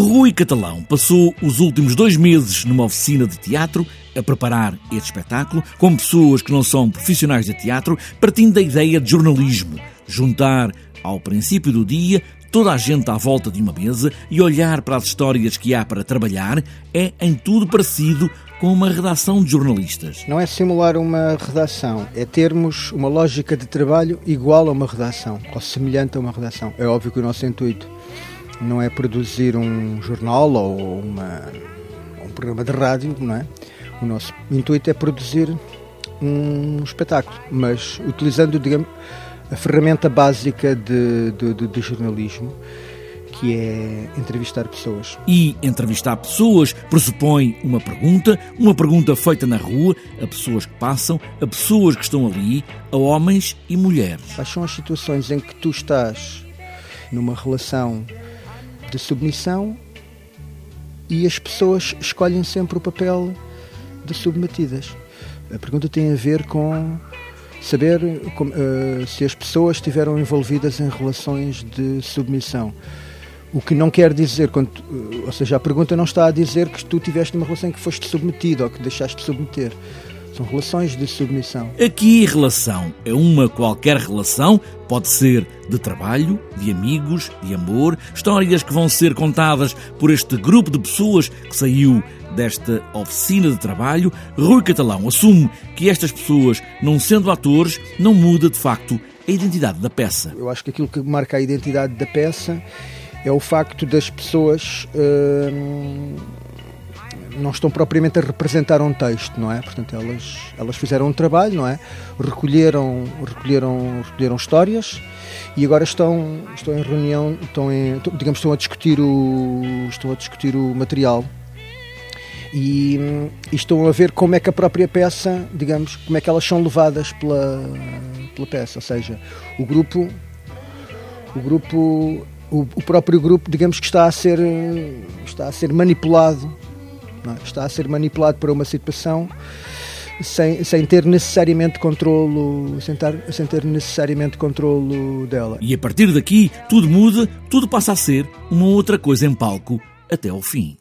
Rui Catalão passou os últimos dois meses numa oficina de teatro a preparar este espetáculo com pessoas que não são profissionais de teatro, partindo da ideia de jornalismo, juntar ao princípio do dia toda a gente à volta de uma mesa e olhar para as histórias que há para trabalhar é em tudo parecido com uma redação de jornalistas. Não é simular uma redação, é termos uma lógica de trabalho igual a uma redação, ou semelhante a uma redação. É óbvio que o nosso intuito não é produzir um jornal ou uma, um programa de rádio, não é? O nosso intuito é produzir um espetáculo, mas utilizando, digamos, a ferramenta básica de, de, de, de jornalismo, que é entrevistar pessoas. E entrevistar pessoas pressupõe uma pergunta, uma pergunta feita na rua, a pessoas que passam, a pessoas que estão ali, a homens e mulheres. Quais são as situações em que tu estás numa relação de submissão e as pessoas escolhem sempre o papel de submetidas? A pergunta tem a ver com saber uh, se as pessoas estiveram envolvidas em relações de submissão. O que não quer dizer, quando, uh, ou seja, a pergunta não está a dizer que tu tiveste uma relação em que foste submetido ou que deixaste de submeter. São relações de submissão. Aqui, relação é uma qualquer relação, pode ser de trabalho, de amigos, de amor, histórias que vão ser contadas por este grupo de pessoas que saiu desta oficina de trabalho. Rui Catalão assume que estas pessoas, não sendo atores, não muda de facto a identidade da peça. Eu acho que aquilo que marca a identidade da peça é o facto das pessoas. Hum não estão propriamente a representar um texto, não é? Portanto, elas, elas fizeram um trabalho, não é? Recolheram, recolheram, recolheram histórias e agora estão, estão em reunião, estão em, digamos, estão a discutir o, estão a discutir o material e, e, estão a ver como é que a própria peça, digamos, como é que elas são levadas pela, pela peça, ou seja, o grupo, o grupo, o, o próprio grupo, digamos que está a ser, está a ser manipulado é? Está a ser manipulado para uma situação sem, sem ter necessariamente controlo, sem ter, sem ter necessariamente controlo dela. E a partir daqui tudo muda, tudo passa a ser uma outra coisa em palco até ao fim.